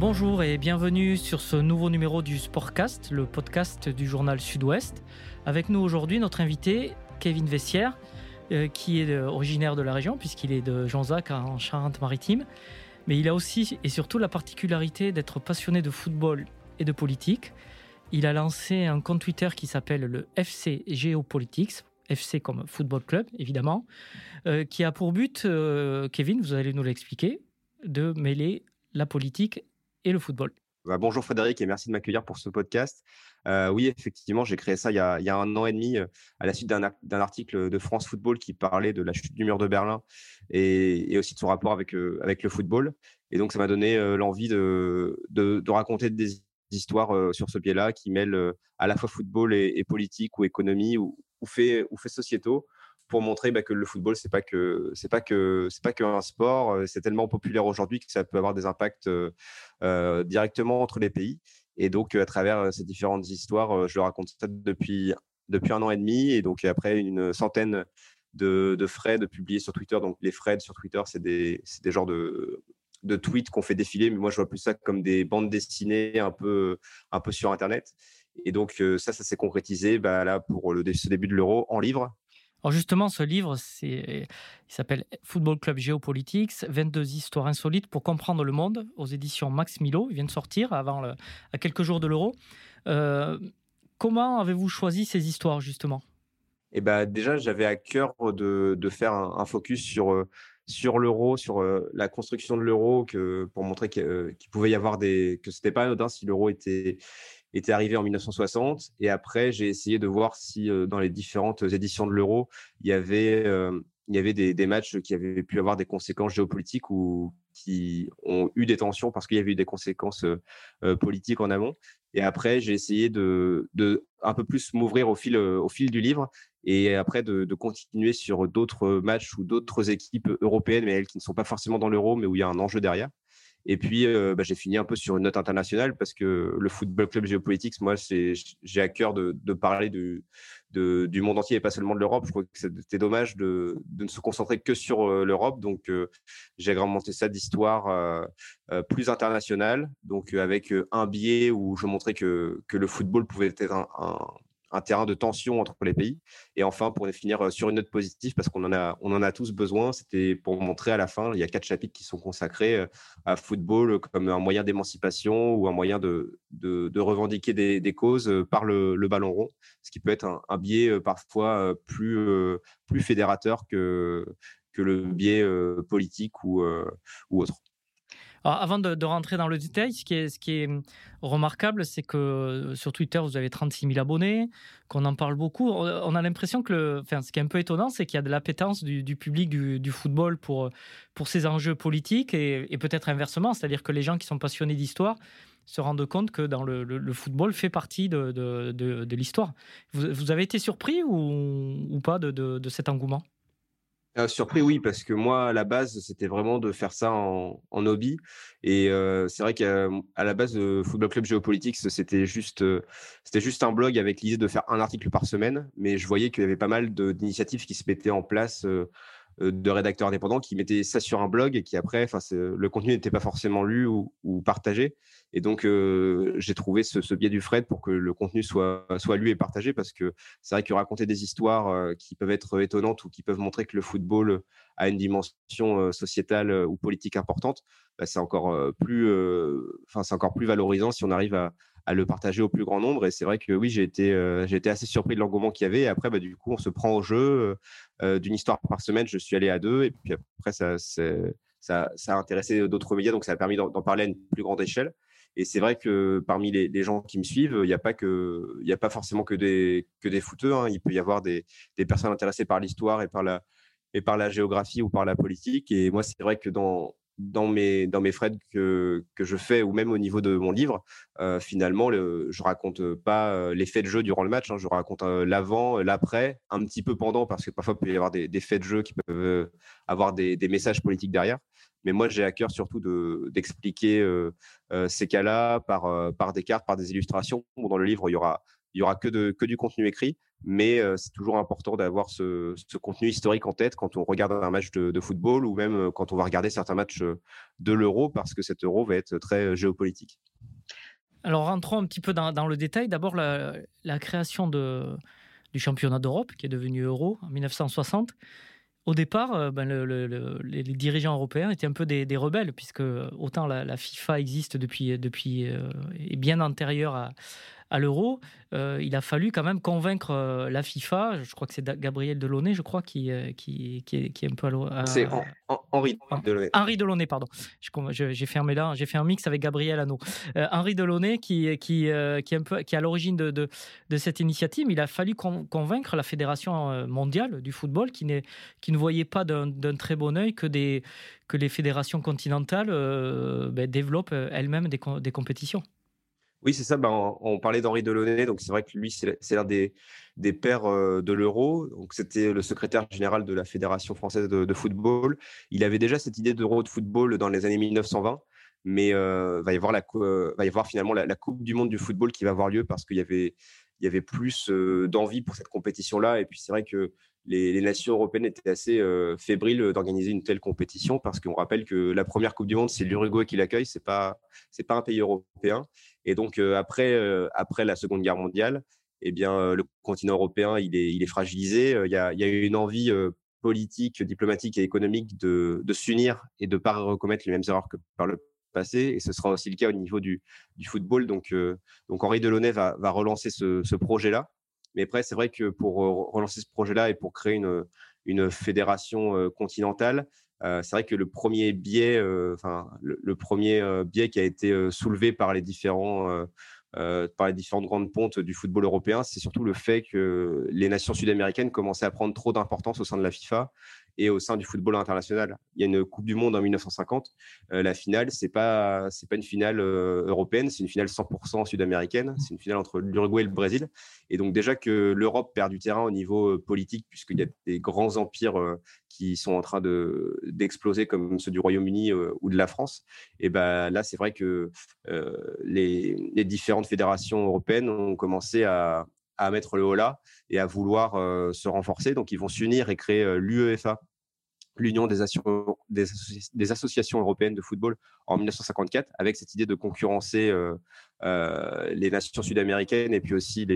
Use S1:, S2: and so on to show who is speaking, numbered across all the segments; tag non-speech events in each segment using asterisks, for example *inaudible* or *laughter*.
S1: Bonjour et bienvenue sur ce nouveau numéro du Sportcast, le podcast du journal Sud-Ouest. Avec nous aujourd'hui notre invité Kevin Vessière, euh, qui est originaire de la région puisqu'il est de Jean-Zac en Charente-Maritime. Mais il a aussi et surtout la particularité d'être passionné de football et de politique. Il a lancé un compte Twitter qui s'appelle le FC Geopolitics, FC comme football club évidemment, euh, qui a pour but, euh, Kevin, vous allez nous l'expliquer, de mêler la politique le football.
S2: Bah, bonjour Frédéric et merci de m'accueillir pour ce podcast. Euh, oui, effectivement, j'ai créé ça il y, a, un an et demi à la suite d'un article de France Football qui parlait de la chute du mur de Berlin et, aussi de son rapport avec, avec le football. Et donc, ça m'a donné l'envie de, de, raconter des histoires sur ce pied-là qui mêlent à la fois football et, politique ou économie ou, ou, ou fait sociétaux pour montrer bah, que le football c'est pas que c'est pas que c'est pas qu'un sport euh, c'est tellement populaire aujourd'hui que ça peut avoir des impacts euh, euh, directement entre les pays. Et donc à travers ces différentes histoires je raconte ça depuis depuis un an et demi. Et donc après une centaine de, de de publiés sur Twitter. Donc les threads sur Twitter c'est des des genres de de tweets qu'on fait défiler. Mais moi je vois plus ça comme des bandes dessinées un peu un peu sur internet. Et donc ça ça s'est concrétisé bah, là pour le ce début de l'euro en livre
S1: alors justement, ce livre, il s'appelle Football Club Géopolitics, 22 histoires insolites pour comprendre le monde, aux éditions Max Milo. Il vient de sortir avant à quelques jours de l'euro. Euh, comment avez-vous choisi ces histoires justement?
S2: Eh ben, déjà, j'avais à cœur de, faire un, focus sur, euh, l'euro, sur euh, la construction de l'euro, pour montrer qu'il pouvait y avoir des, que c'était pas anodin si l'euro était, était arrivé en 1960. Et après, j'ai essayé de voir si euh, dans les différentes éditions de l'Euro, il y avait, euh, il y avait des, matchs qui avaient pu avoir des conséquences géopolitiques ou qui ont eu des tensions parce qu'il y avait eu des conséquences euh, politiques en amont. Et après, j'ai essayé de, de un peu plus m'ouvrir au fil, au fil du livre et après de continuer sur d'autres matchs ou d'autres équipes européennes, mais elles qui ne sont pas forcément dans l'euro, mais où il y a un enjeu derrière. Et puis, euh, bah, j'ai fini un peu sur une note internationale parce que le Football Club Géopolitiques, moi, j'ai à cœur de, parler du, monde entier et pas seulement de l'Europe. Je crois que c'était dommage de, ne se concentrer que sur euh, l'Europe. Donc, euh, j'ai agrémenté ça d'histoire plus internationale, donc avec un biais où je montrais que, le football pouvait être un terrain de tension entre les pays. Et enfin, pour finir euh, sur une note positive, parce qu'on en a, on en a tous besoin, c'était pour montrer à la fin, il y a quatre chapitres qui sont consacrés euh, à football comme un moyen d'émancipation ou un moyen de, de, revendiquer des, causes euh, par le, le, ballon rond, ce qui peut être un, un biais parfois plus, plus fédérateur que, que le biais politique ou, ou autre
S1: avant de, rentrer dans le détail, ce qui est, est remarquable, c'est que euh, sur Twitter, vous avez 36 000 abonnés, qu'on en parle beaucoup. On a l'impression que, enfin, ce qui est un peu étonnant, c'est qu'il y a de l'appétence du, public du, football pour, pour ces enjeux politiques et, peut-être inversement, c'est-à-dire que les gens qui sont passionnés d'histoire se rendent compte que dans le, football fait partie de, l'histoire. Vous, avez été surpris ou pas de cet engouement?
S2: Euh, surpris, oui, parce que moi, à la base, c'était vraiment de faire ça en, hobby. Et euh, c'est vrai qu'à la base, de Football Club Géopolitics, c'était juste, euh, c'était juste un blog avec l'idée de faire un article par semaine. Mais je voyais qu'il y avait pas mal d'initiatives qui se mettaient en place de rédacteurs indépendants qui mettaient ça sur un blog et qui après, enfin, le contenu n'était pas forcément lu ou, partagé. Et donc, euh, j'ai trouvé ce, biais du Fred pour que le contenu soit, soit lu et partagé parce que c'est vrai que raconter des histoires euh, qui peuvent être étonnantes ou qui peuvent montrer que le football a une dimension euh, sociétale ou politique importante, bah, c'est encore c'est encore plus valorisant si on arrive à, à, le partager au plus grand nombre. Et c'est vrai que oui, j'ai été, j'ai été assez surpris de l'engouement qu'il y avait. Après, bah, du coup, on se prend au jeu d'une histoire par semaine. Je suis allé à deux. Et puis après, ça, ça, a intéressé d'autres médias, donc ça a permis d'en parler à une plus grande échelle. Et c'est vrai que parmi les, gens qui me suivent, il n'y a pas a pas forcément que des que des footeurs. Hein. Il peut y avoir des, des personnes intéressées par l'histoire et par la et par la géographie ou par la politique. Et moi, c'est vrai que dans dans mes dans mes frais que que je fais ou même au niveau de mon livre, euh, finalement, le, je raconte pas euh, l'effet de jeu durant le match. Hein, je raconte euh, l'avant, l'après, un petit peu pendant parce que parfois il peut y avoir des, faits de jeu qui peuvent avoir des, messages politiques derrière. Mais moi, j'ai à cœur surtout d'expliquer euh, euh, ces cas-là par, par des cartes, par des illustrations. dans le livre, il y aura, il y aura que, de, que du contenu écrit. Mais c'est toujours important d'avoir ce, contenu historique en tête quand on regarde un match de, football ou même quand on va regarder certains matchs de l'euro, parce que cet euro va être très géopolitique.
S1: Alors rentrons un petit peu dans, le détail. D'abord, la, création du championnat d'Europe, qui est devenu euro en 1960. Au départ, ben les dirigeants européens étaient un peu des, rebelles, puisque autant la, FIFA existe depuis, depuis et bien antérieure à, à l'euro, euh, il a fallu quand même convaincre euh, la FIFA. Je crois que c'est Gabriel Delaunay, je crois, qui, euh, qui, qui, est, qui est un peu
S2: à. C'est Henri Delaunay.
S1: Henri Delaunay, pardon. J'ai fermé là, j'ai fait un mix avec Gabriel Hanot. Henri Delaunay, qui, qui, qui, est un peu, qui est à l'origine de, de, de, cette initiative, il a fallu convaincre la Fédération mondiale du football, qui, qui ne voyait pas d'un très bon œil que, des, que les fédérations continentales ben, développent elles-mêmes des, des compétitions.
S2: Oui, c'est ça. Ben, on, parlait d'Henri Delaunay, donc c'est vrai que lui, c'est l'un des, pères euh, de l'euro. Donc c'était le secrétaire général de la Fédération française de, football. Il avait déjà cette idée d'euro de football dans les années 1920, mais euh, va y avoir euh, va y avoir finalement la, Coupe du monde du football qui va avoir lieu parce qu'il y avait y avait plus d'envie pour cette compétition-là. Et puis c'est vrai que les, nations européennes étaient assez fébriles d'organiser une telle compétition parce qu'on rappelle que la première Coupe du Monde, c'est l'Uruguay qui l'accueille, c'est pas pas un pays européen. Et donc après après la Seconde Guerre mondiale, eh bien le continent européen il est il est fragilisé. Il y a, il y a une envie politique, diplomatique et économique de, s'unir et de ne pas recommettre les mêmes erreurs que par le passé. Et ce sera aussi le cas au niveau du, football. Donc, donc Henri Delaunay va, relancer ce, ce projet-là. Mais après, c'est vrai que pour euh, relancer ce projet-là et pour créer une, fédération euh, continentale, euh, c'est vrai que le premier biais, enfin le, premier biais qui a été soulevé par les différents par les différentes grandes pontes du football européen, c'est surtout le fait que les nations sud-américaines commençaient à prendre trop d'importance au sein de la FIFA et au sein du football international. Il y a une Coupe du Monde en 1950. Euh, la finale, c'est pas pas une finale euh, européenne, c'est une finale 100% sud-américaine. C'est une finale entre l'Uruguay et le Brésil. Et donc déjà que l'Europe perd du terrain au niveau euh, politique, puisqu'il y a des grands empires qui sont en train de d'exploser comme ceux du Royaume-Uni ou de la France. Et ben là, c'est vrai que les, les différentes fédérations européennes ont commencé à, à mettre le haut là et à vouloir se renforcer. Donc, ils vont s'unir et créer l'UEFA, l'Union des, associations européennes de football en 1954, avec cette idée de concurrencer les nations sud-américaines et puis aussi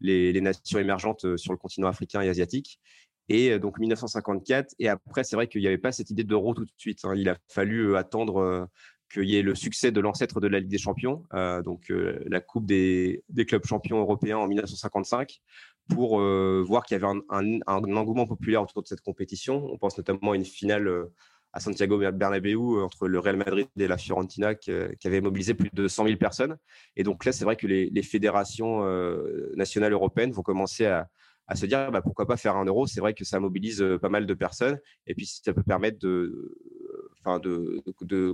S2: les, nations émergentes sur le continent africain et asiatique. Et donc 1954, et après, c'est vrai qu'il n'y avait pas cette idée d'euro tout de suite. Hein. Il a fallu attendre qu'il y ait le succès de l'ancêtre de la Ligue des Champions, euh, donc euh, la Coupe des, clubs champions européens en 1955, pour euh, voir qu'il y avait un, engouement populaire autour de cette compétition. On pense notamment à une finale à Santiago Bernabéu entre le Real Madrid et la Fiorentina qui, avait mobilisé plus de 100 000 personnes. Et donc là, c'est vrai que les, fédérations nationales européennes vont commencer à, se dire bah, pourquoi pas faire un euro? C'est vrai que ça mobilise pas mal de personnes et puis ça peut permettre de,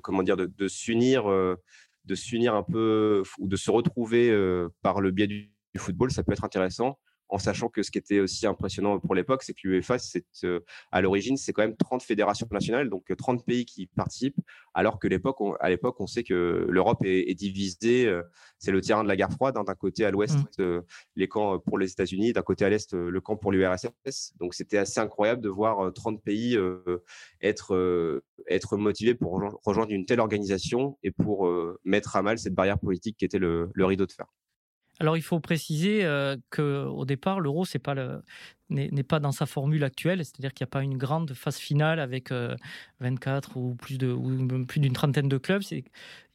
S2: comment dire, de, s'unir, euh, de s'unir un peu ou de se retrouver euh, par le biais du, football, ça peut être intéressant en sachant que ce qui était aussi impressionnant pour l'époque, c'est que l'UEFA, euh, à l'origine, c'est quand même 30 fédérations nationales, donc 30 pays qui participent, alors que l'époque, à l'époque, on sait que l'Europe est, divisée, euh, c'est le terrain de la guerre froide, hein, d'un côté à l'ouest, mmh. euh, les camps pour les États-Unis, d'un côté à l'est, le camp pour l'URSS. Donc c'était assez incroyable de voir 30 pays être, être motivés pour rejoindre une telle organisation et pour mettre à mal cette barrière politique qui était le rideau de fer.
S1: Alors il faut préciser euh, qu'au départ, l'euro n'est pas dans sa formule actuelle, c'est-à-dire qu'il n'y a pas une grande phase finale avec 24 euh, ou plus de ou plus d'une trentaine de clubs. Il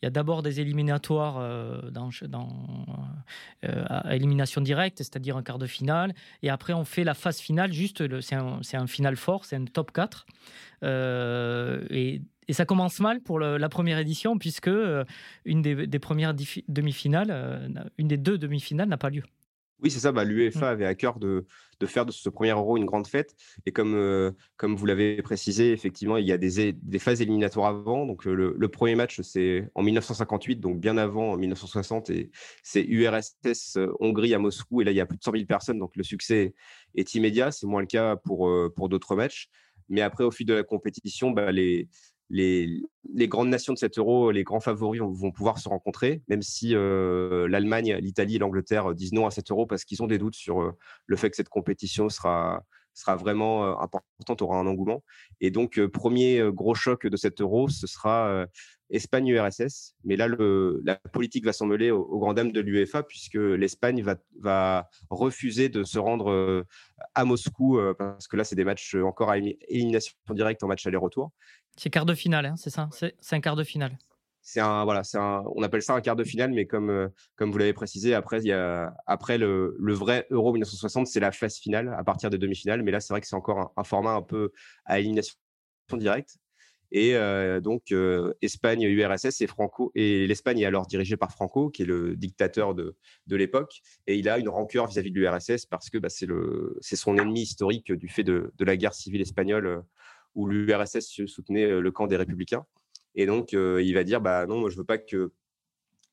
S1: y a d'abord des éliminatoires euh, dans à élimination directe, c'est-à-dire un quart de finale, et après on fait la phase finale. Juste, c'est un, un final fort, c'est un top 4. et et ça commence mal pour la première édition, puisque euh, une des, premières demi-finales, euh, une des deux demi-finales n'a pas lieu.
S2: Oui, c'est ça. Bah, L'UEFA mm. avait à cœur de, faire de ce premier Euro une grande fête. Et comme, euh, comme vous l'avez précisé, effectivement, il y a des, des phases éliminatoires avant. Donc, le, premier match, c'est en 1958, donc bien avant 1960. Et c'est URSS Hongrie à Moscou. Et là, il y a plus de 100 000 personnes. Donc, le succès est immédiat. C'est moins le cas pour, pour d'autres matchs. Mais après, au fil de la compétition, bah, les, les, grandes nations de cet euro, les grands favoris vont, pouvoir se rencontrer, même si l'Allemagne, l'Italie et l'Angleterre disent non à cet euro parce qu'ils ont des doutes sur le fait que cette compétition sera, sera vraiment importante, aura un engouement. Et donc, premier gros choc de cet euro, ce sera Espagne-URSS. Mais là, le, la politique va s'en mêler aux, grandes dames de l'UEFA, puisque l'Espagne va, va, refuser de se rendre à Moscou, parce que là, c'est des matchs encore à élimination directe en match aller-retour.
S1: C'est quart de finale, hein, c'est ça? C'est un quart de finale
S2: c'est un voilà, c'est on appelle ça un quart de finale, mais comme euh, comme vous l'avez précisé, après il y a après le, le vrai Euro 1960, c'est la phase finale à partir des demi-finales, mais là c'est vrai que c'est encore un, format un peu à élimination directe. Et euh, donc euh, Espagne, URSS et Franco et l'Espagne est alors dirigée par Franco, qui est le dictateur de, de l'époque, et il a une rancœur vis-à-vis de l'URSS parce que bah, c'est le c'est son ennemi historique du fait de, de la guerre civile espagnole où l'URSS soutenait le camp des républicains. Et donc, euh, il va dire bah non, moi, je veux pas que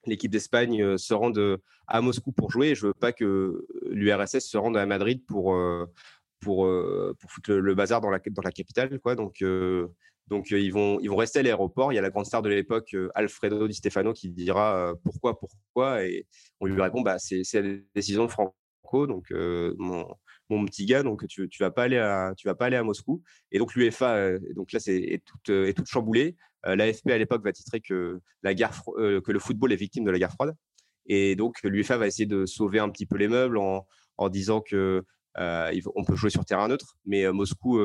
S2: l'équipe d'Espagne euh, se rende euh, à Moscou pour jouer. Je veux pas que l'URSS se rende à Madrid pour pour pour foutre le, bazar dans la dans la capitale, quoi. Donc donc ils vont ils vont rester à l'aéroport. Il y a la grande star de l'époque, Alfredo Di Stefano, qui dira pourquoi pourquoi et on lui répond bah c'est la décision de Franco. Donc mon mon petit gars, donc tu, tu vas pas aller à, tu vas pas aller à Moscou. Et donc l'UEFA, donc là c'est est toute, est toute chamboulée. Euh, L'AFP à l'époque va titrer que, la guerre, euh, que le football est victime de la guerre froide. Et donc, l'UEFA va essayer de sauver un petit peu les meubles en, disant que euh, on peut jouer sur terrain neutre, mais Moscou,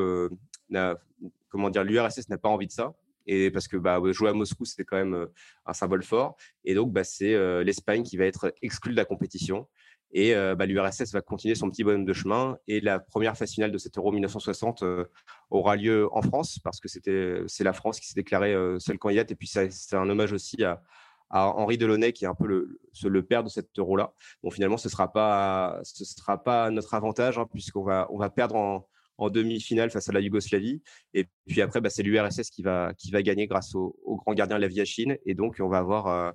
S2: comment dire, l'URSS n'a pas envie de ça. Et parce que bah, jouer à Moscou, c'est quand même un symbole fort. Et donc, bah, c'est l'Espagne qui va être exclue de la compétition. Et euh, bah, l'URSS va continuer son petit bonhomme de chemin. Et la première phase finale de cet Euro 1960 euh, aura lieu en France, parce que c'est la France qui s'est déclarée euh, seule candidate. Et puis, c'est un hommage aussi à, Henri Delaunay, qui est un peu le, le père de cet euro-là. Bon, finalement, ce ne sera, pas, ce sera pas notre avantage, hein, puisqu'on va, on va perdre en, en demi-finale face à la Yougoslavie. Et puis après, bah, c'est l'URSS qui va, qui va gagner grâce au, grand gardien Laviachine. Et donc, on va avoir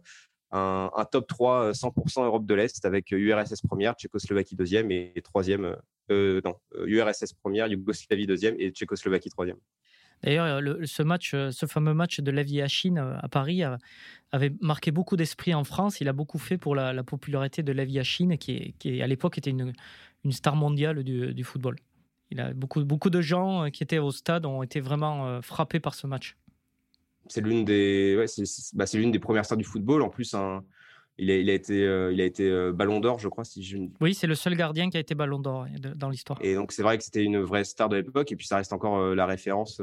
S2: un, top 3 100% euh, Europe de l'Est avec URSS euh, première, Tchécoslovaquie deuxième et troisième, euh, non, URSS première, Yougoslavie deuxième et Tchécoslovaquie troisième.
S1: D'ailleurs, ce match, ce fameux match de Levi Chine à Paris avait marqué beaucoup d'esprit en France. Il a beaucoup fait pour la, popularité de Levi Chine, qui, à l'époque était une, une, star mondiale du, du, football. Il a beaucoup, beaucoup de gens qui étaient au stade ont été vraiment frappés par ce match
S2: c'est l'une des, ouais, bah, c'est, l'une des premières stars du football. En plus, un, il, a, il a été, euh, il a été euh, Ballon d'Or, je crois. Si je...
S1: Oui, c'est le seul gardien qui a été Ballon d'Or dans l'histoire.
S2: Et donc, c'est vrai que c'était une vraie star de l'époque. Et puis, ça reste encore euh, la référence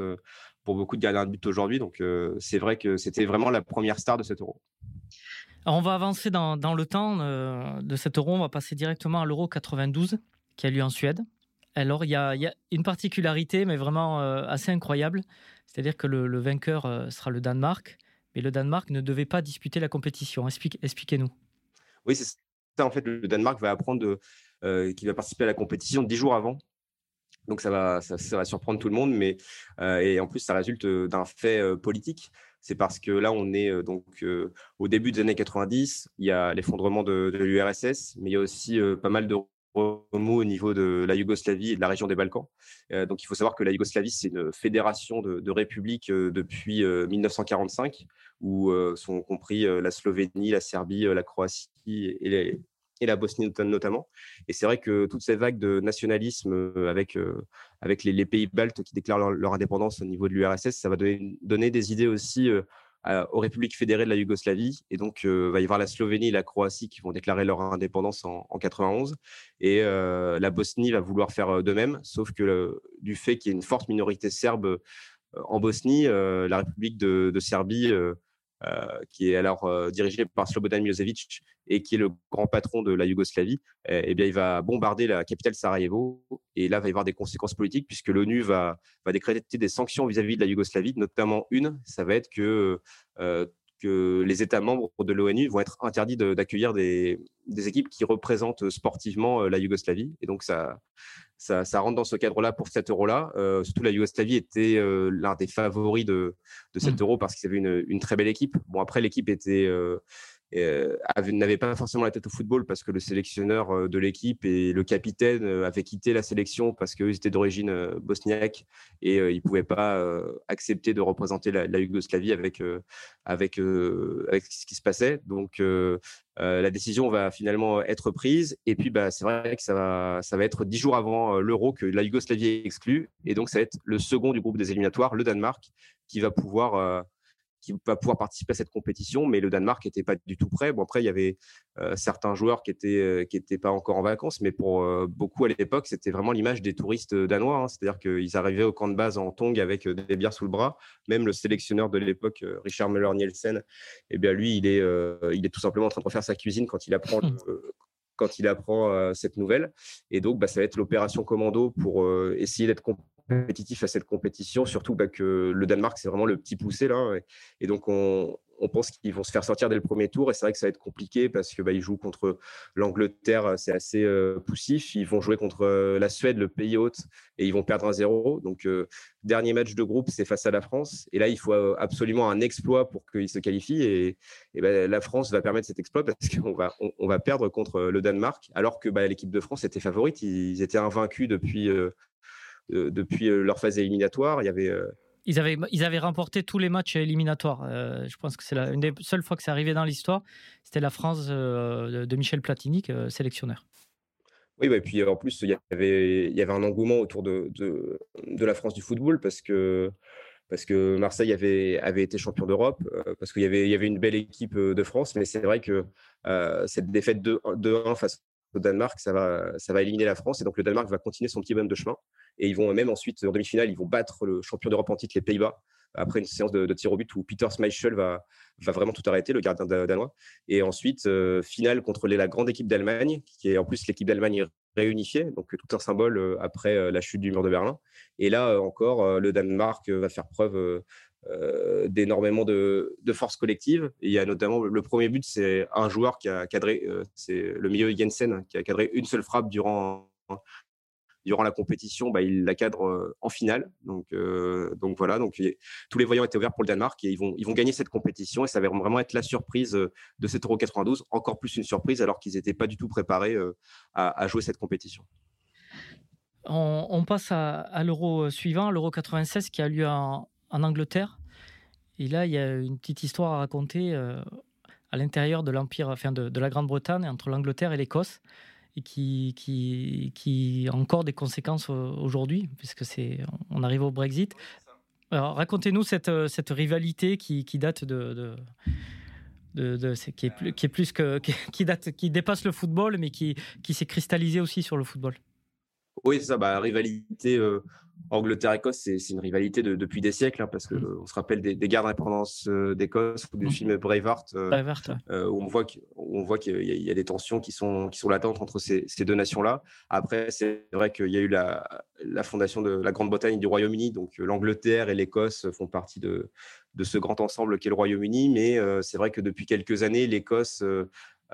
S2: pour beaucoup de gardiens de but aujourd'hui. Donc, c'est vrai que c'était vraiment la première star de cet Euro.
S1: Alors, on va avancer dans, dans le temps de cet Euro. On va passer directement à l'Euro 92 qui a lieu en Suède. Alors, il y, a, il y a une particularité, mais vraiment assez incroyable. C'est-à-dire que le, vainqueur euh, sera le Danemark, mais le Danemark ne devait pas disputer la compétition. Expliquez-nous.
S2: Oui, c'est ça. En fait, le Danemark va apprendre euh, qu'il va participer à la compétition dix jours avant. Donc ça va, surprendre tout le monde, mais euh, et en plus ça résulte d'un fait politique. C'est parce que là on est donc au début des années 90, il y a l'effondrement de l'URSS, mais il y a aussi pas mal de au niveau de la Yougoslavie et de la région des Balkans. Euh, donc, il faut savoir que la Yougoslavie, c'est une fédération de, républiques euh, depuis 1945, euh, où sont compris la Slovénie, la Serbie, la Croatie et, et la Bosnie notamment. Et c'est vrai que toutes ces vagues de nationalisme avec, les, pays baltes qui déclarent leur, indépendance au niveau de l'URSS, ça va donner, des idées aussi aux républiques fédérées de la Yougoslavie. Et donc, il va y avoir la Slovénie et la Croatie qui vont déclarer leur indépendance en, en 91. Et la Bosnie va vouloir faire de même, sauf que du fait qu'il y ait une forte minorité serbe en Bosnie, la République de, Serbie, qui est alors dirigée par Slobodan Milosevic et qui est le grand patron de la Yougoslavie, eh, eh bien, il va bombarder la capitale Sarajevo. Et là, il va y avoir des conséquences politiques puisque l'ONU va, va décréter des sanctions vis-à-vis de la Yougoslavie, notamment une, ça va être que que les États membres de l'ONU vont être interdits d'accueillir des, des, équipes qui représentent sportivement la Yougoslavie. Et donc, ça, ça, ça rentre dans ce cadre-là pour cet euro-là. surtout, la Yougoslavie était l'un des favoris de, de cet mmh. euro parce qu'ils avaient une, une, très belle équipe. Bon, après, l'équipe était, euh, n'avait pas forcément la tête au football parce que le sélectionneur euh, de l'équipe et le capitaine euh, avaient quitté la sélection parce qu'eux étaient d'origine bosniaque et ils ne pouvaient pas accepter de représenter la, Yougoslavie avec, avec, avec ce qui se passait. Donc, la décision va finalement être prise. Et puis, bah, c'est vrai que ça va, ça va être dix jours avant l'Euro que la Yougoslavie est exclue. Et donc, ça va être le second du groupe des éliminatoires, le Danemark, qui va pouvoir qui va pouvoir participer à cette compétition, mais le Danemark n'était pas du tout prêt. Bon, après, il y avait euh, certains joueurs qui n'étaient euh, qui étaient pas encore en vacances, mais pour euh, beaucoup à l'époque, c'était vraiment l'image des touristes danois. Hein. C'est-à-dire qu'ils arrivaient au camp de base en tong avec des bières sous le bras. Même le sélectionneur de l'époque, Richard Müller-Nielsen, eh bien, lui, il est, il est tout simplement en train de refaire sa cuisine quand il apprend mmh. quand il apprend cette nouvelle. Et donc, bah, ça va être l'opération commando pour essayer d'être compétitif à cette compétition, surtout bah, que le Danemark, c'est vraiment le petit poussé là. Et, donc, on, pense qu'ils vont se faire sortir dès le premier tour. Et c'est vrai que ça va être compliqué parce que bah, ils jouent contre l'Angleterre, c'est assez euh, poussif. Ils vont jouer contre euh, la Suède, le pays hôte, et ils vont perdre un 0 Donc, euh, dernier match de groupe, c'est face à la France. Et là, il faut absolument un exploit pour qu'ils se qualifient. Et, bah, la France va permettre cet exploit parce *laughs* qu'on va, perdre contre le Danemark, alors que l'équipe de France était favorite. Ils étaient invaincus depuis euh, depuis euh, leur phase éliminatoire. Il y avait
S1: euh, ils avaient, ils avaient remporté tous les matchs éliminatoires. je pense que c'est une des seules fois que c'est arrivé dans l'histoire. C'était la France de Michel Platini, sélectionneur.
S2: Oui, et puis en plus, il y avait, il y avait un engouement autour de, de, de la France du football parce que, parce que Marseille avait, avait été champion d'Europe, parce qu'il y avait, il y avait une belle équipe de France. Mais c'est vrai que cette défaite 2-1 face au Danemark, ça va, ça éliminer la France. Et donc le Danemark va continuer son petit bonhomme de chemin. Et ils vont même ensuite, en demi-finale, ils vont battre le champion d'Europe en titre, les Pays-Bas, après une séance de, tir au but où Peter Schmeichel va, va vraiment tout arrêter, le gardien danois. Et ensuite, euh, finale contre la grande équipe d'Allemagne, qui est en plus l'équipe d'Allemagne réunifiée, donc tout un symbole euh, après euh, la chute du mur de Berlin. Et là encore, le Danemark va faire preuve d'énormément de, de, force collective. il y a notamment le premier but, c'est un joueur qui a cadré, c'est le milieu Jensen, qui a cadré une seule frappe durant durant la compétition, bah, il la cadre euh, en finale. Donc, euh, donc voilà, donc tous les voyants étaient ouverts pour le Danemark et ils vont, ils vont gagner cette compétition et ça va vraiment être la surprise euh, de cet Euro 92, encore plus une surprise alors qu'ils n'étaient pas du tout préparés à, jouer cette compétition.
S1: On, passe à, l'Euro suivant, l'Euro 96 qui a lieu en, Angleterre. Et là, il y a une petite histoire à raconter à l'intérieur de l'Empire, enfin de, de la Grande-Bretagne, entre l'Angleterre et l'Écosse et qui, qui, qui a encore des conséquences aujourd'hui, puisque c'est, on arrive au Brexit. Alors, racontez-nous cette, cette rivalité qui, qui date de, de, de, qui, est plus, qui est plus que *laughs* qui, date, qui dépasse le football, mais qui, qui s'est cristallisée aussi sur le football.
S2: Oui, c'est ça. Bah, rivalité euh, Angleterre-Écosse, c'est une rivalité depuis des siècles, hein, parce qu'on mmh. se rappelle des, des guerres d'indépendance euh, d'Écosse ou du mmh. film Braveheart, euh, où on voit qu'il y, a des tensions qui sont, qui sont latentes entre ces, deux nations-là. Après, c'est vrai qu'il y a eu la, fondation de la Grande-Bretagne et du Royaume-Uni, donc l'Angleterre et l'Écosse font partie de, de ce grand ensemble qu'est le Royaume-Uni, mais c'est vrai que depuis quelques années, l'Écosse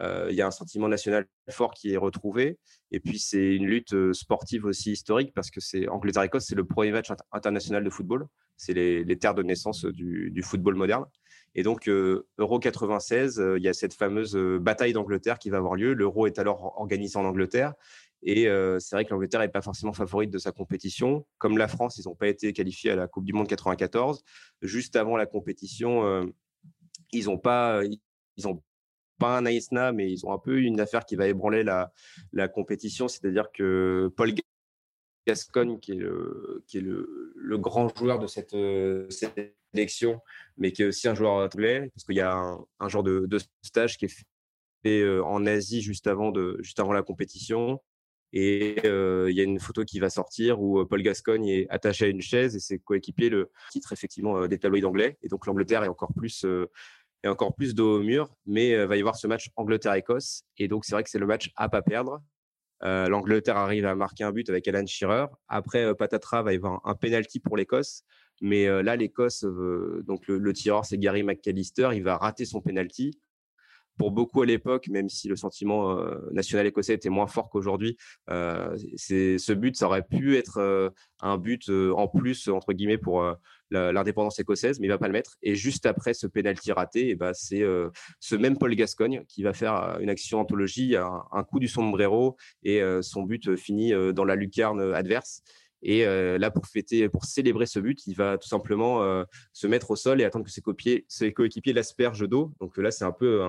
S2: il y a un sentiment national fort qui est retrouvé. Et puis, c'est une lutte sportive aussi historique parce que c'est Angleterre-Écosse, c'est le premier match international de football. C'est les, terres de naissance du, football moderne. Et donc, Euro 96, il y a cette fameuse bataille d'Angleterre qui va avoir lieu. L'Euro est alors organisé en Angleterre. Et c'est vrai que l'Angleterre n'est pas forcément favorite de sa compétition. Comme la France, ils n'ont pas été qualifiés à la Coupe du Monde 94. Juste avant la compétition, ils n'ont pas, pas un Aïsna, mais ils ont un peu une affaire qui va ébranler la, la compétition. C'est-à-dire que Paul Gascogne, qui est le, qui est le, le grand joueur de cette, euh, cette, sélection, mais qui est aussi un joueur anglais, parce qu'il y a un, genre de, de, stage qui est fait euh, en Asie juste avant, de, juste avant la compétition. Et euh, il y a une photo qui va sortir où Paul Gascogne est attaché à une chaise et ses coéquipiers le titre effectivement des tabloïds anglais. Et donc l'Angleterre est encore plus encore plus dos au mur. Mais euh, va y avoir ce match Angleterre-Écosse. Et donc, c'est vrai que c'est le match à pas perdre. Euh, L'Angleterre arrive à marquer un but avec Alan Shearer. Après, euh, Patatra va y avoir un, penalty pour l'Écosse. Mais là, l'Écosse, donc le, tireur, c'est Gary McAllister. Il va rater son penalty. Pour beaucoup à l'époque, même si le sentiment national écossais était moins fort qu'aujourd'hui, ce but, ça aurait pu être un but en plus, entre guillemets, pour l'indépendance écossaise, mais il va pas le mettre. Et juste après ce pénalty raté, et bah, c'est ce même Paul Gascogne qui va faire une action anthologie, un coup du sombrero, et son but finit dans la lucarne adverse. Et là, pour fêter, pour célébrer ce but, il va tout simplement se mettre au sol et attendre que ses, ses coéquipiers l'aspergent d'eau. Donc là, c'est un peu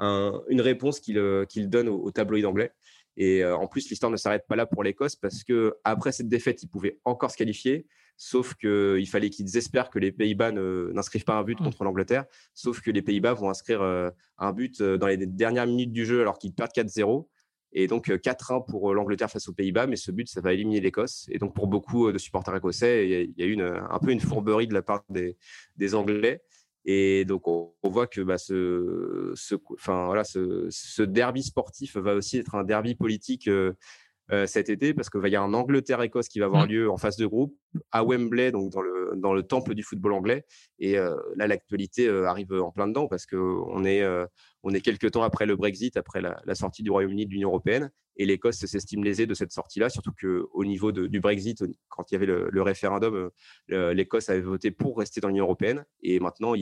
S2: une réponse qu'il donne au, tabloïd anglais. Et en plus, l'histoire ne s'arrête pas là pour l'Écosse parce que après cette défaite, ils pouvaient encore se qualifier. Sauf qu'il fallait qu'ils espèrent que les Pays-Bas n'inscrivent pas un but mmh. contre l'Angleterre. Sauf que les Pays-Bas vont inscrire un but dans les dernières minutes du jeu alors qu'ils perdent 4-0. Et donc 4-1 pour l'Angleterre face aux Pays-Bas, mais ce but, ça va éliminer l'Écosse. Et donc pour beaucoup de supporters écossais, il y a, eu un peu une fourberie de la part des, Anglais. Et donc on, voit que bah, ce, derby sportif va aussi être un derby politique euh, cet été parce qu'il va y avoir un Angleterre-Écosse qui va avoir mmh. lieu en phase de groupe à Wembley, donc dans le, dans le temple du football anglais. Et euh, là, l'actualité euh, arrive en plein dedans parce qu'on est, on est quelques temps après le Brexit, après la, sortie du Royaume-Uni de l'Union européenne. Et l'Écosse s'estime lésée de cette sortie-là, surtout qu'au niveau du Brexit, quand il y avait le, référendum, l'Écosse avait voté pour rester dans l'Union européenne. Et maintenant,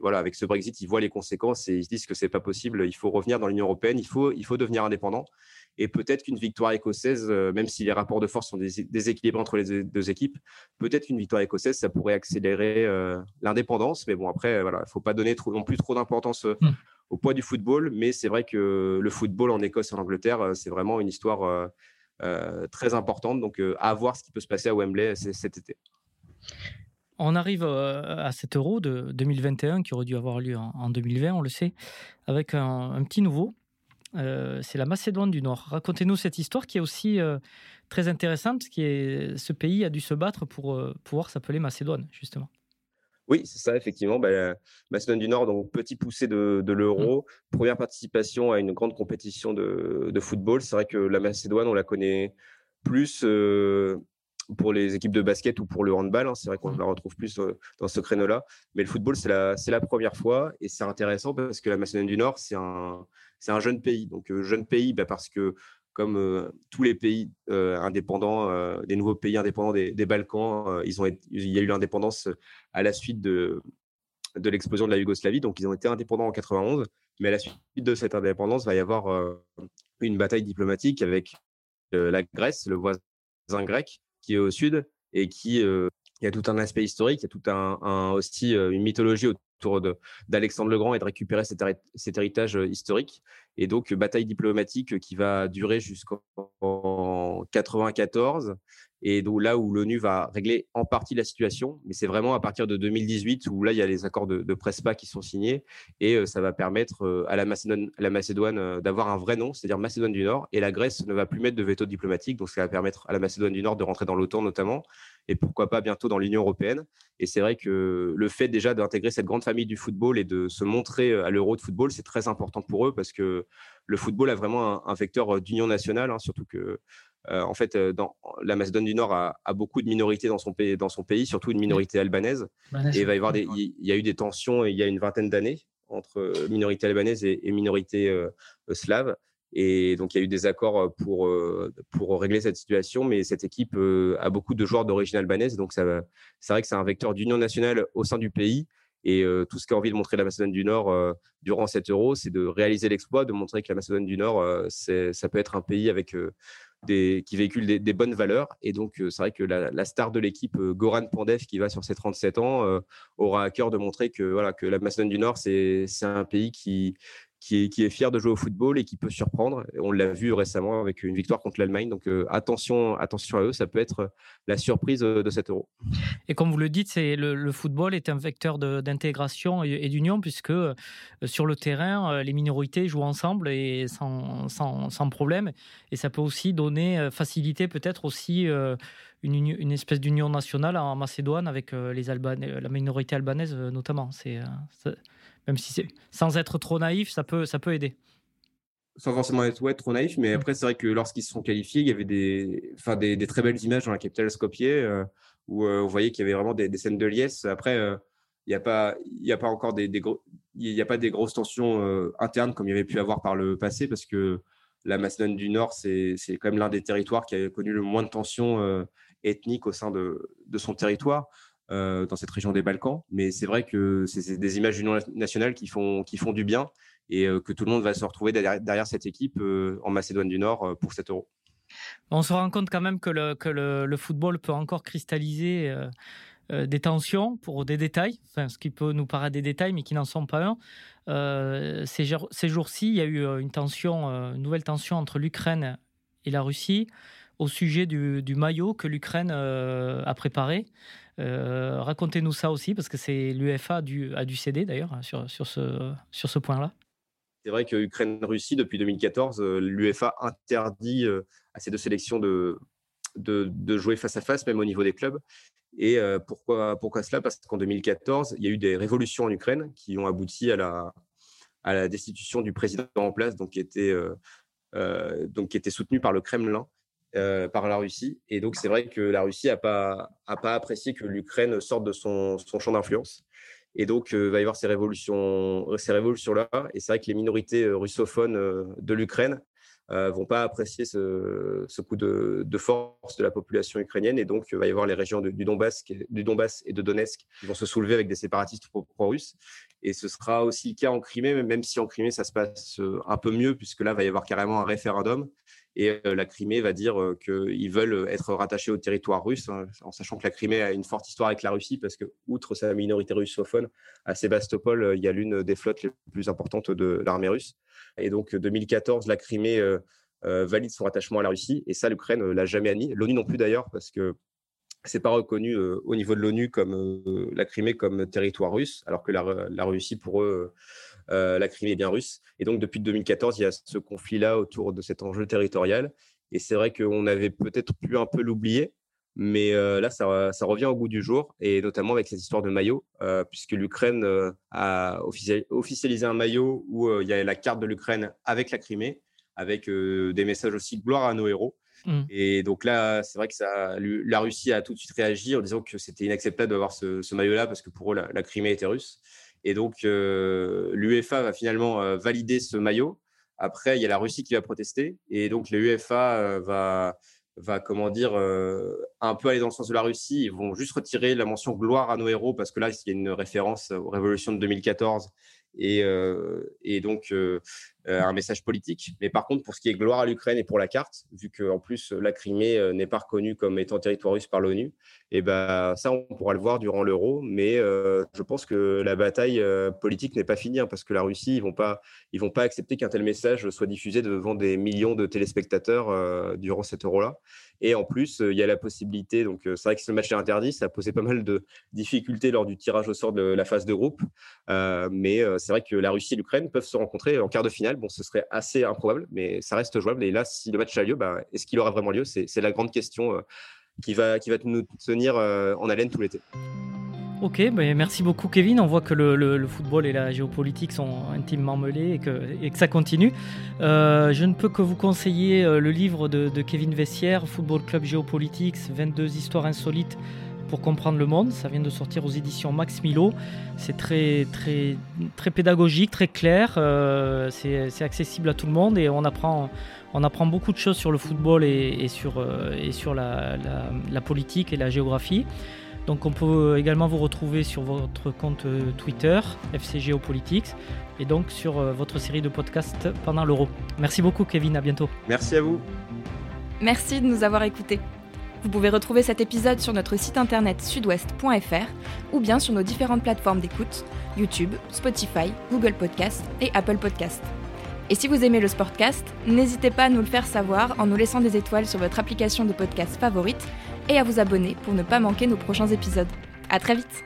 S2: voilà, avec ce Brexit, ils voient les conséquences et ils se disent que c'est pas possible. Il faut revenir dans l'Union européenne, il faut, il faut devenir indépendant. Et peut-être qu'une victoire écossaise, euh, même si les rapports de force sont déséquilibrés entre les deux équipes, peut-être qu'une victoire écossaise, ça pourrait accélérer euh, l'indépendance. Mais bon, après, voilà, il ne faut pas donner trop, non plus trop d'importance euh, hmm. au poids du football. Mais c'est vrai que le football en Écosse et en Angleterre, c'est vraiment une histoire très importante. Donc, à voir ce qui peut se passer à Wembley cet été.
S1: On arrive à cet euro de 2021 qui aurait dû avoir lieu en 2020, on le sait, avec un petit nouveau, euh, c'est la Macédoine du Nord. Racontez-nous cette histoire qui est aussi euh, très intéressante, parce que ce pays a dû se battre pour euh, pouvoir s'appeler Macédoine, justement.
S2: Oui, c'est ça, effectivement. Bah, Macédoine du Nord, donc petit poussé de, l'euro, mmh. première participation à une grande compétition de, football. C'est vrai que la Macédoine, on la connaît plus pour les équipes de basket ou pour le handball. Hein. C'est vrai qu'on mmh. la retrouve plus dans ce créneau-là. Mais le football, c'est la, la première fois. Et c'est intéressant parce que la Macédoine du Nord, c'est un, jeune pays. Donc, euh, jeune pays, bah, parce que comme euh, tous les pays euh, indépendants, des nouveaux pays indépendants des, Balkans, ils ont il y a eu l'indépendance à la suite de, de l'explosion de la Yougoslavie. Donc, ils ont été indépendants en 91. Mais à la suite de cette indépendance, il va y avoir une bataille diplomatique avec la Grèce, le voisin grec, qui est au sud et qui il y a tout un aspect historique, il y a tout un, aussi une mythologie autour d'Alexandre le Grand et de récupérer cet, cet, héritage historique. Et donc, bataille diplomatique qui va durer jusqu'en 94 et donc là où l'ONU va régler en partie la situation, mais c'est vraiment à partir de 2018 où là il y a les accords de, Prespa qui sont signés et ça va permettre à la Macédoine, la Macédoine d'avoir un vrai nom, c'est-à-dire Macédoine du Nord, et la Grèce ne va plus mettre de veto diplomatique, donc ça va permettre à la Macédoine du Nord de rentrer dans l'OTAN notamment, et pourquoi pas bientôt dans l'Union européenne. Et c'est vrai que le fait déjà d'intégrer cette grande famille du football et de se montrer à l'Euro de football, c'est très important pour eux parce que le football a vraiment un, vecteur d'union nationale, hein, surtout que euh, en fait, euh, dans, la Macédoine du Nord a, beaucoup de minorités dans son pays, dans son pays surtout une minorité albanaise. et il va y avoir des, il y a eu des tensions il y a une vingtaine d'années entre euh, minorité albanaise et, minorité slave. Et donc, il y a eu des accords pour, pour régler cette situation, mais cette équipe a beaucoup de joueurs d'origine albanaise. Donc, c'est vrai que c'est un vecteur d'union nationale au sein du pays. Et tout ce qu'a envie de montrer la Macédoine du Nord durant cet euro, c'est de réaliser l'exploit, de montrer que la Macédoine du Nord, ça peut être un pays avec qui véhicule des, bonnes valeurs. Et donc, euh, c'est vrai que la, star de l'équipe, euh, Goran Pandev, qui va sur ses 37 ans, euh, aura à cœur de montrer que, voilà, que la Macédoine du Nord, c'est un pays qui, qui est, fier de jouer au football et qui peut surprendre. On l'a vu récemment avec une victoire contre l'Allemagne. Donc euh, attention, attention à eux, ça peut être euh, la surprise euh, de cet euro.
S1: Et comme vous le dites, c'est le, football est un vecteur d'intégration et, d'union puisque sur le terrain, les minorités jouent ensemble et sans, sans, problème. Et ça peut aussi donner, faciliter peut-être aussi une, une, espèce d'union nationale en Macédoine avec les Albanais, la minorité albanaise notamment. C'est même si c'est sans être trop naïf, ça peut, ça peut aider.
S2: Sans forcément être ouais, trop naïf, mais après, c'est vrai que lorsqu'ils se sont qualifiés, il y avait des, enfin, des, des très belles images dans la capitale Skopje euh, où euh, on voyait qu'il y avait vraiment des, scènes de liesse. Après, euh, il n'y a, pas, a pas encore des, des il n'y a pas des grosses tensions internes comme il y avait pu avoir par le passé, parce que la Macédoine du Nord, c'est quand même l'un des territoires qui a connu le moins de tensions ethniques au sein de, de son territoire. Dans cette région des Balkans. Mais c'est vrai que c'est des images d'union nationale qui font, qui font du bien et que tout le monde va se retrouver derrière, cette équipe en Macédoine du Nord pour cet euro.
S1: On se rend compte quand même que le, que le, football peut encore cristalliser euh, euh, des tensions pour des détails, ce qui peut nous paraître des détails, mais qui n'en sont pas un. Euh, ces, ces jours-ci, il y a eu une tension, une nouvelle tension entre l'Ukraine et la Russie au sujet du, du maillot que l'Ukraine a préparé. Racontez-nous ça aussi, parce que c'est l'UEFA a dû, céder d'ailleurs sur, sur ce, point-là.
S2: C'est vrai que Ukraine-Russie, depuis 2014, l'UEFA interdit à ces deux sélections de, jouer face à face, même au niveau des clubs. Et pourquoi, cela? Parce qu'en 2014, il y a eu des révolutions en Ukraine qui ont abouti à la, destitution du président en place, donc qui était soutenu par le Kremlin. Par la Russie. Et donc, c'est vrai que la Russie n'a pas, a pas apprécié que l'Ukraine sorte de son, son champ d'influence. Et donc, il va y avoir ces révolutions, ces révolutions-là. Et c'est vrai que les minorités russophones de l'Ukraine ne vont pas apprécier ce, coup de, de, force de la population ukrainienne. Et donc, il va y avoir les régions du, Donbass, du Donbass et de Donetsk qui vont se soulever avec des séparatistes pro-russes. Et ce sera aussi le cas en Crimée, même si en Crimée, ça se passe un peu mieux, puisque là, il va y avoir carrément un référendum et euh, la Crimée va dire euh, qu'ils veulent être rattachés au territoire russe, hein, en sachant que la Crimée a une forte histoire avec la Russie, parce que, outre sa minorité russophone, à Sébastopol, euh, il y a l'une des flottes les plus importantes de l'armée russe. Et donc, 2014, la Crimée valide son rattachement à la Russie, et ça, l'Ukraine l'a jamais admis. L'ONU non plus d'ailleurs, parce que c'est pas reconnu au niveau de l'ONU comme la Crimée comme territoire russe, alors que la, la Russie, pour eux, la Crimée est bien russe. Et donc, depuis 2014, il y a ce conflit-là autour de cet enjeu territorial. Et c'est vrai qu'on avait peut-être pu un peu l'oublier, mais euh, là, ça, revient au goût du jour, et notamment avec cette histoire de maillot, euh, puisque l'Ukraine a officialisé un maillot où il y a la carte de l'Ukraine avec la Crimée, avec des messages aussi gloire à nos héros. Mmh. Et donc là, c'est vrai que ça, la Russie a tout de suite réagi en disant que c'était inacceptable d'avoir ce, maillot-là parce que pour eux, la Crimée était russe. Et donc, euh, l'UEFA va finalement euh, valider ce maillot. Après, il y a la Russie qui va protester. Et donc, l'UEFA euh, va, va, comment dire, un peu aller dans le sens de la Russie. Ils vont juste retirer la mention gloire à nos héros parce que là, il y a une référence aux révolutions de 2014 et, et donc un message politique. Mais par contre, pour ce qui est gloire à l'Ukraine et pour la carte, vu qu'en plus la Crimée n'est pas reconnue comme étant territoire russe par l'ONU, et ben ça, on pourra le voir durant l'euro. Mais je pense que la bataille politique n'est pas finie hein, parce que la Russie, ils vont pas, ils vont pas accepter qu'un tel message soit diffusé devant des millions de téléspectateurs durant cet euro-là. Et en plus, il y a la possibilité, donc c'est vrai que ce match est interdit, ça a posé pas mal de difficultés lors du tirage au sort de la phase de groupe. mais c'est vrai que la Russie et l'Ukraine peuvent se rencontrer en quart de finale. Bon, ce serait assez improbable, mais ça reste jouable. Et là, si le match a lieu, bah, est-ce qu'il aura vraiment lieu? C'est la grande question qui, va, qui va nous tenir en haleine tout l'été.
S1: Ok, ben merci beaucoup Kevin. On voit que le, football et la géopolitique sont intimement mêlés et que, et que ça continue. Euh, je ne peux que vous conseiller euh, le livre de, Kevin Vessière, Football Club Géopolitiques, 22 histoires insolites pour comprendre le monde. Ça vient de sortir aux éditions Max Milo. C'est très, très, très pédagogique, très clair. Euh, c'est accessible à tout le monde et on apprend, on apprend beaucoup de choses sur le football et, sur, et sur la, la politique et la géographie. Donc on peut également vous retrouver sur votre compte euh, Twitter, FC Geopolitics, et donc sur euh, votre série de podcasts pendant l'Euro. Merci beaucoup Kevin, à bientôt.
S2: Merci à vous.
S3: Merci de nous avoir écoutés. Vous pouvez retrouver cet épisode sur notre site internet sudouest.fr ou bien sur nos différentes plateformes d'écoute, YouTube, Spotify, Google Podcast et Apple Podcast. Et si vous aimez le Sportcast, n'hésitez pas à nous le faire savoir en nous laissant des étoiles sur votre application de podcast favorite et à vous abonner pour ne pas manquer nos prochains épisodes. À très vite